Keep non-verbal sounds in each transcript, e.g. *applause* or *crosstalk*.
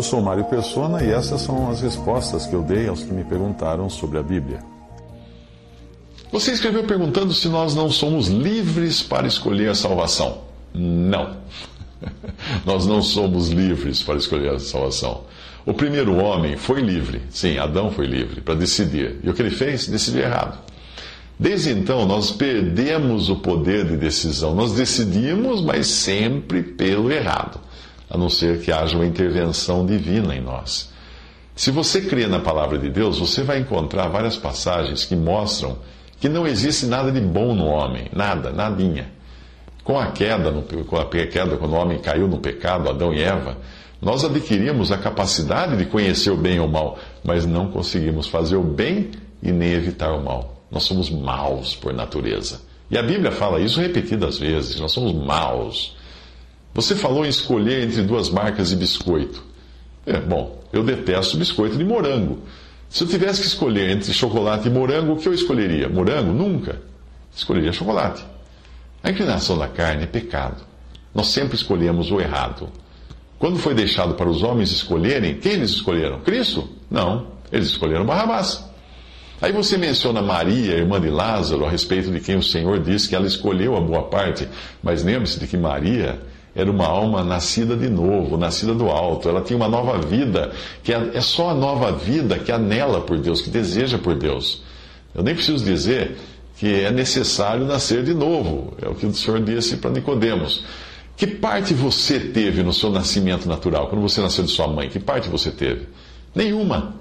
Eu sou Mário Persona e essas são as respostas que eu dei aos que me perguntaram sobre a Bíblia. Você escreveu perguntando se nós não somos livres para escolher a salvação. Não. *laughs* Nós não somos livres para escolher a salvação. O primeiro homem foi livre, sim, Adão foi livre para decidir. E o que ele fez? Decidiu errado. Desde então, nós perdemos o poder de decisão. Nós decidimos, mas sempre pelo errado, a não ser que haja uma intervenção divina em nós. Se você crê na palavra de Deus, você vai encontrar várias passagens que mostram que não existe nada de bom no homem, nada, nadinha. Com a queda, com a queda, quando o homem caiu no pecado, Adão e Eva, nós adquirimos a capacidade de conhecer o bem e o mal, mas não conseguimos fazer o bem e nem evitar o mal. Nós somos maus por natureza. E a Bíblia fala isso repetidas vezes: nós somos maus. Você falou em escolher entre duas marcas de biscoito. É, bom, eu detesto biscoito de morango. Se eu tivesse que escolher entre chocolate e morango, o que eu escolheria? Morango? Nunca. Escolheria chocolate. A inclinação da carne é pecado. Nós sempre escolhemos o errado. Quando foi deixado para os homens escolherem, quem eles escolheram? Cristo? Não, eles escolheram Barrabás. Aí você menciona Maria, irmã de Lázaro, a respeito de quem o Senhor disse que ela escolheu a boa parte. Mas lembre-se de que Maria era uma alma nascida de novo, nascida do alto. Ela tinha uma nova vida, que é, é só a nova vida que anela por Deus, que deseja por Deus. Eu nem preciso dizer que é necessário nascer de novo. É o que o Senhor disse para Nicodemos. Que parte você teve no seu nascimento natural, quando você nasceu de sua mãe? Que parte você teve? Nenhuma.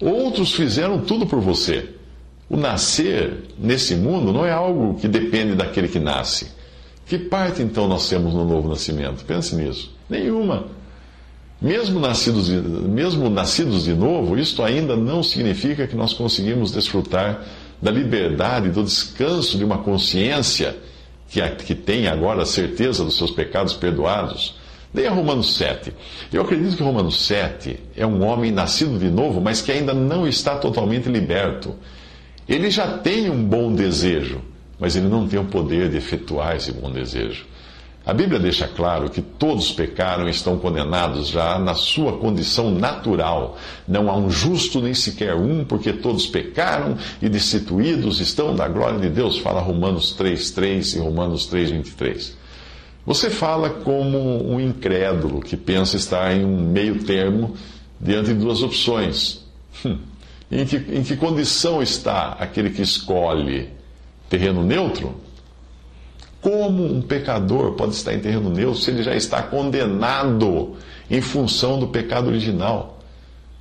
Outros fizeram tudo por você. O nascer nesse mundo não é algo que depende daquele que nasce. Que parte então nós temos no novo nascimento? Pense nisso. Nenhuma. Mesmo nascidos, de, mesmo nascidos de novo, isto ainda não significa que nós conseguimos desfrutar da liberdade, do descanso de uma consciência que, que tem agora a certeza dos seus pecados perdoados. Leia Romanos 7. Eu acredito que Romanos 7 é um homem nascido de novo, mas que ainda não está totalmente liberto. Ele já tem um bom desejo, mas ele não tem o poder de efetuar esse bom desejo. A Bíblia deixa claro que todos pecaram e estão condenados já na sua condição natural. Não há um justo nem sequer um, porque todos pecaram e destituídos estão da glória de Deus. Fala Romanos 3,3 e Romanos 3,23. Você fala como um incrédulo que pensa estar em um meio termo diante de duas opções. Hum. Em que, em que condição está aquele que escolhe terreno neutro? Como um pecador pode estar em terreno neutro se ele já está condenado em função do pecado original?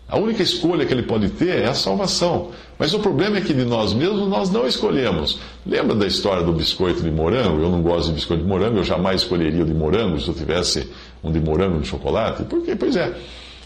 A única escolha que ele pode ter é a salvação. Mas o problema é que de nós mesmos nós não escolhemos. Lembra da história do biscoito de morango? Eu não gosto de biscoito de morango, eu jamais escolheria o de morango se eu tivesse um de morango de chocolate. Por quê? Pois é.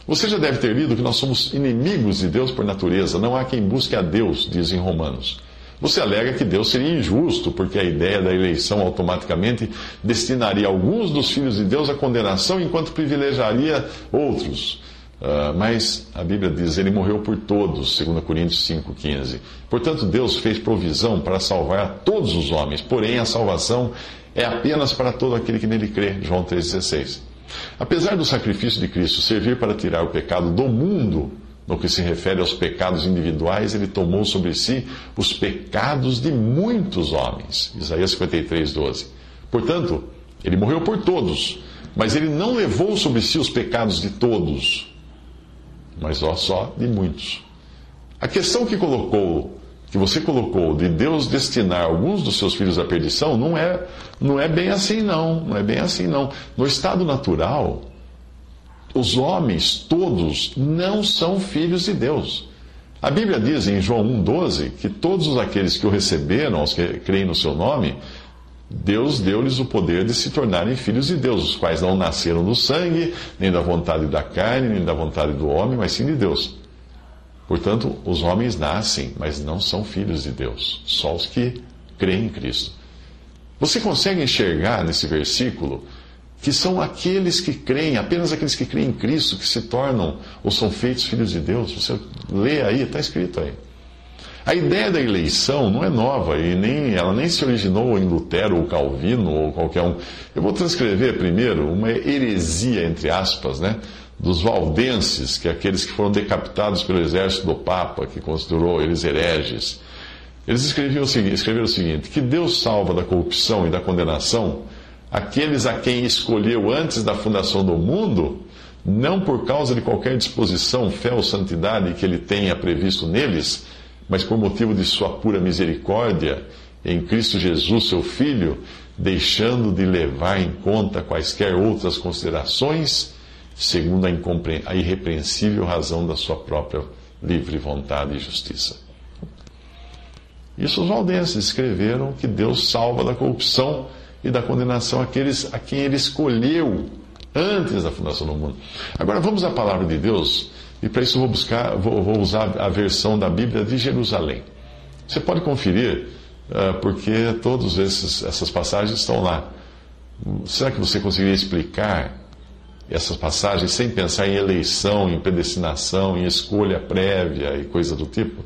Você já deve ter lido que nós somos inimigos de Deus por natureza. Não há quem busque a Deus, diz em Romanos. Você alega que Deus seria injusto, porque a ideia da eleição automaticamente destinaria alguns dos filhos de Deus à condenação, enquanto privilegiaria outros. Uh, mas a Bíblia diz: Ele morreu por todos, 2 Coríntios 5,15. Portanto, Deus fez provisão para salvar todos os homens, porém a salvação é apenas para todo aquele que nele crê. João 3,16. Apesar do sacrifício de Cristo servir para tirar o pecado do mundo, no que se refere aos pecados individuais, ele tomou sobre si os pecados de muitos homens. Isaías 53, 12. Portanto, ele morreu por todos, mas ele não levou sobre si os pecados de todos, mas ó, só de muitos. A questão que colocou, que você colocou, de Deus destinar alguns dos seus filhos à perdição, não é, não é bem assim não, não é bem assim não. No estado natural, os homens todos não são filhos de Deus. A Bíblia diz em João 1,12 que todos aqueles que o receberam, os que creem no seu nome, Deus deu-lhes o poder de se tornarem filhos de Deus, os quais não nasceram do sangue, nem da vontade da carne, nem da vontade do homem, mas sim de Deus. Portanto, os homens nascem, mas não são filhos de Deus, só os que creem em Cristo. Você consegue enxergar nesse versículo que são aqueles que creem, apenas aqueles que creem em Cristo, que se tornam ou são feitos filhos de Deus? Você lê aí, está escrito aí. A ideia da eleição não é nova e nem, ela nem se originou em Lutero ou Calvino ou qualquer um. Eu vou transcrever primeiro uma heresia, entre aspas, né, dos valdenses, que é aqueles que foram decapitados pelo exército do Papa, que considerou eles hereges. Eles escreviam o seguinte, escreveram o seguinte: que Deus salva da corrupção e da condenação aqueles a quem escolheu antes da fundação do mundo, não por causa de qualquer disposição, fé ou santidade que ele tenha previsto neles, mas por motivo de sua pura misericórdia em Cristo Jesus, seu Filho, deixando de levar em conta quaisquer outras considerações, segundo a irrepreensível razão da sua própria livre vontade e justiça. Isso os valdenses escreveram que Deus salva da corrupção e da condenação aqueles a quem ele escolheu antes da fundação do mundo. Agora vamos à palavra de Deus e para isso vou buscar, vou, vou, usar a versão da Bíblia de Jerusalém. Você pode conferir, uh, porque todas essas passagens estão lá. Será que você conseguiria explicar essas passagens sem pensar em eleição, em predestinação, em escolha prévia e coisa do tipo?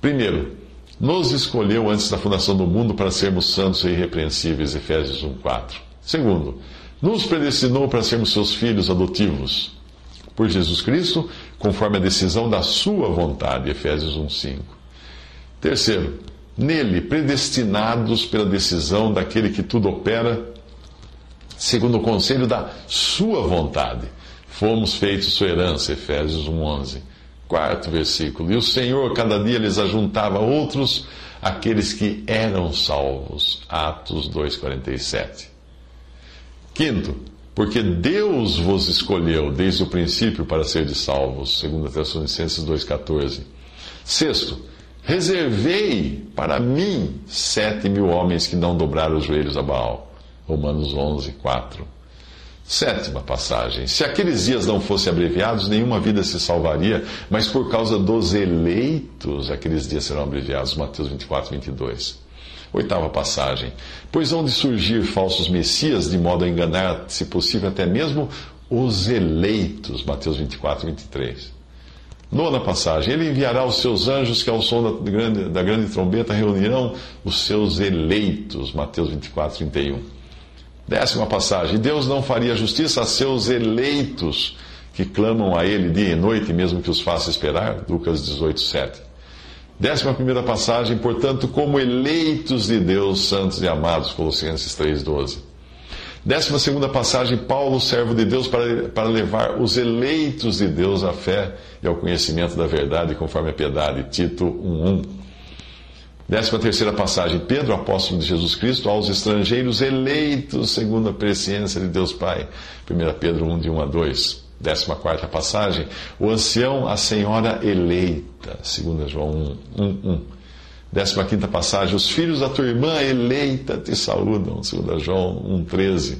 Primeiro, nos escolheu antes da fundação do mundo para sermos santos e irrepreensíveis, Efésios 1:4. Segundo, nos predestinou para sermos seus filhos adotivos por Jesus Cristo, conforme a decisão da sua vontade, Efésios 1:5. Terceiro, nele predestinados pela decisão daquele que tudo opera, segundo o conselho da sua vontade, fomos feitos sua herança, Efésios 1:11. Quarto versículo. E o Senhor cada dia lhes ajuntava outros aqueles que eram salvos, Atos 2:47. Quinto, porque Deus vos escolheu desde o princípio para ser de salvos, segundo Tessalonicenses 2,14. Sexto, reservei para mim sete mil homens que não dobraram os joelhos a Baal. Romanos 11, 4. Sétima passagem. Se aqueles dias não fossem abreviados, nenhuma vida se salvaria, mas por causa dos eleitos, aqueles dias serão abreviados. Mateus 24, 22. Oitava passagem. Pois vão de surgir falsos messias, de modo a enganar, se possível, até mesmo os eleitos. Mateus 24, 23. Nona passagem. Ele enviará os seus anjos que, ao som da grande, da grande trombeta, reunirão os seus eleitos. Mateus 24, 31. Décima passagem. Deus não faria justiça a seus eleitos que clamam a Ele dia e noite, mesmo que os faça esperar. Lucas 18, 7. Décima primeira passagem, portanto, como eleitos de Deus, santos e amados, Colossenses 3,12. Décima segunda passagem, Paulo, servo de Deus, para, para levar os eleitos de Deus à fé e ao conhecimento da verdade, conforme a piedade, Tito 1,1. Décima terceira passagem, Pedro, apóstolo de Jesus Cristo, aos estrangeiros eleitos segundo a presciência de Deus Pai, 1 Pedro 1, de 1 a 2. 14 passagem, o ancião, a senhora eleita, 2 João 1, 1, 1. 15 passagem, os filhos da tua irmã eleita te saúdam, 2 João 1, 13.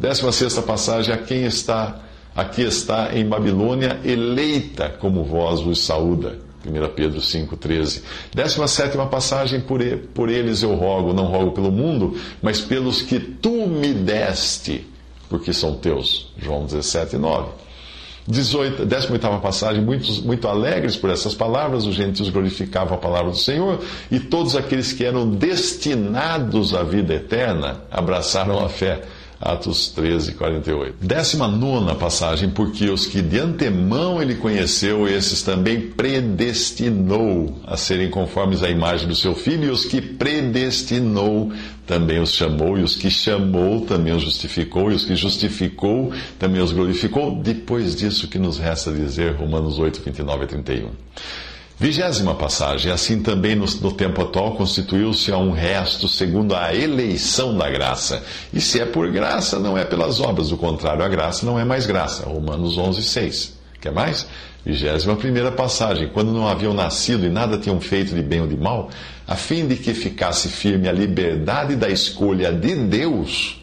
16 passagem, a quem está, aqui está em Babilônia, eleita como vós vos saúda. 1 Pedro 5, 13. 17 passagem, por, por eles eu rogo, não rogo pelo mundo, mas pelos que tu me deste, porque são teus. João 17, 9. 18, 18 passagem, muitos, muito alegres por essas palavras, os gentios glorificavam a palavra do Senhor, e todos aqueles que eram destinados à vida eterna abraçaram a fé. Atos 13, 48. Décima nona passagem, porque os que de antemão ele conheceu, esses também predestinou a serem conformes à imagem do seu filho, e os que predestinou também os chamou, e os que chamou também os justificou, e os que justificou também os glorificou. Depois disso, que nos resta dizer, Romanos 8, 29 a 31. Vigésima passagem. Assim também no, no tempo atual constituiu-se a um resto segundo a eleição da graça. E se é por graça, não é pelas obras. Do contrário, a graça não é mais graça. Romanos 11, 6. Quer mais? Vigésima primeira passagem. Quando não haviam nascido e nada tinham feito de bem ou de mal, a fim de que ficasse firme a liberdade da escolha de Deus,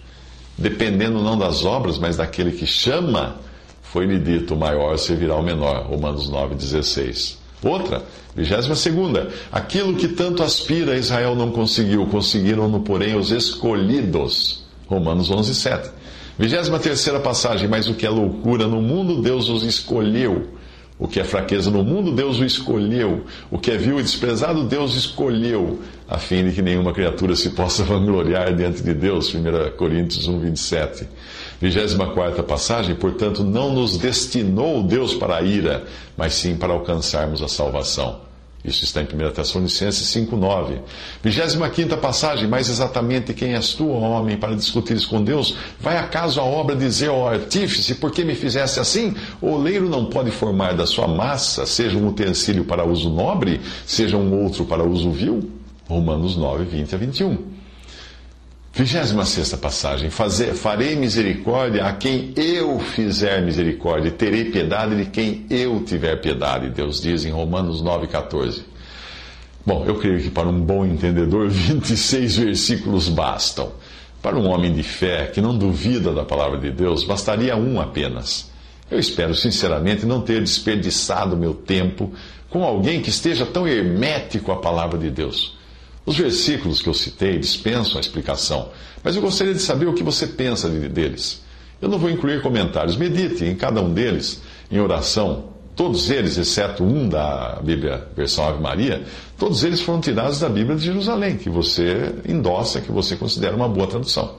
dependendo não das obras, mas daquele que chama, foi-lhe dito: o maior servirá ao menor. Romanos 9,16. Outra, vigésima segunda. Aquilo que tanto aspira Israel não conseguiu, conseguiram-no, porém, os escolhidos. Romanos 11, 7. Vigésima terceira passagem. Mas o que é loucura no mundo, Deus os escolheu. O que é fraqueza no mundo, Deus o escolheu. O que é vil e desprezado, Deus escolheu, a fim de que nenhuma criatura se possa *laughs* vangloriar diante de Deus. 1 Coríntios 1, 27. 24 passagem, portanto, não nos destinou Deus para a ira, mas sim para alcançarmos a salvação. Isso está em 1 Tessalonicenses 5,9. 25 passagem, mais exatamente quem és tu, homem, para discutires com Deus? Vai acaso a obra dizer ao artífice, por que me fizesse assim? O oleiro não pode formar da sua massa, seja um utensílio para uso nobre, seja um outro para uso vil? Romanos 9, 20 a 21. Vigésima sexta passagem. Fazer, farei misericórdia a quem eu fizer misericórdia, terei piedade de quem eu tiver piedade, Deus diz em Romanos 9,14. Bom, eu creio que para um bom entendedor, *laughs* 26 versículos bastam. Para um homem de fé que não duvida da palavra de Deus, bastaria um apenas. Eu espero sinceramente não ter desperdiçado meu tempo com alguém que esteja tão hermético à palavra de Deus. Os versículos que eu citei dispensam a explicação, mas eu gostaria de saber o que você pensa deles. Eu não vou incluir comentários, medite em cada um deles, em oração. Todos eles, exceto um da Bíblia, versão Ave Maria, todos eles foram tirados da Bíblia de Jerusalém, que você endossa, que você considera uma boa tradução.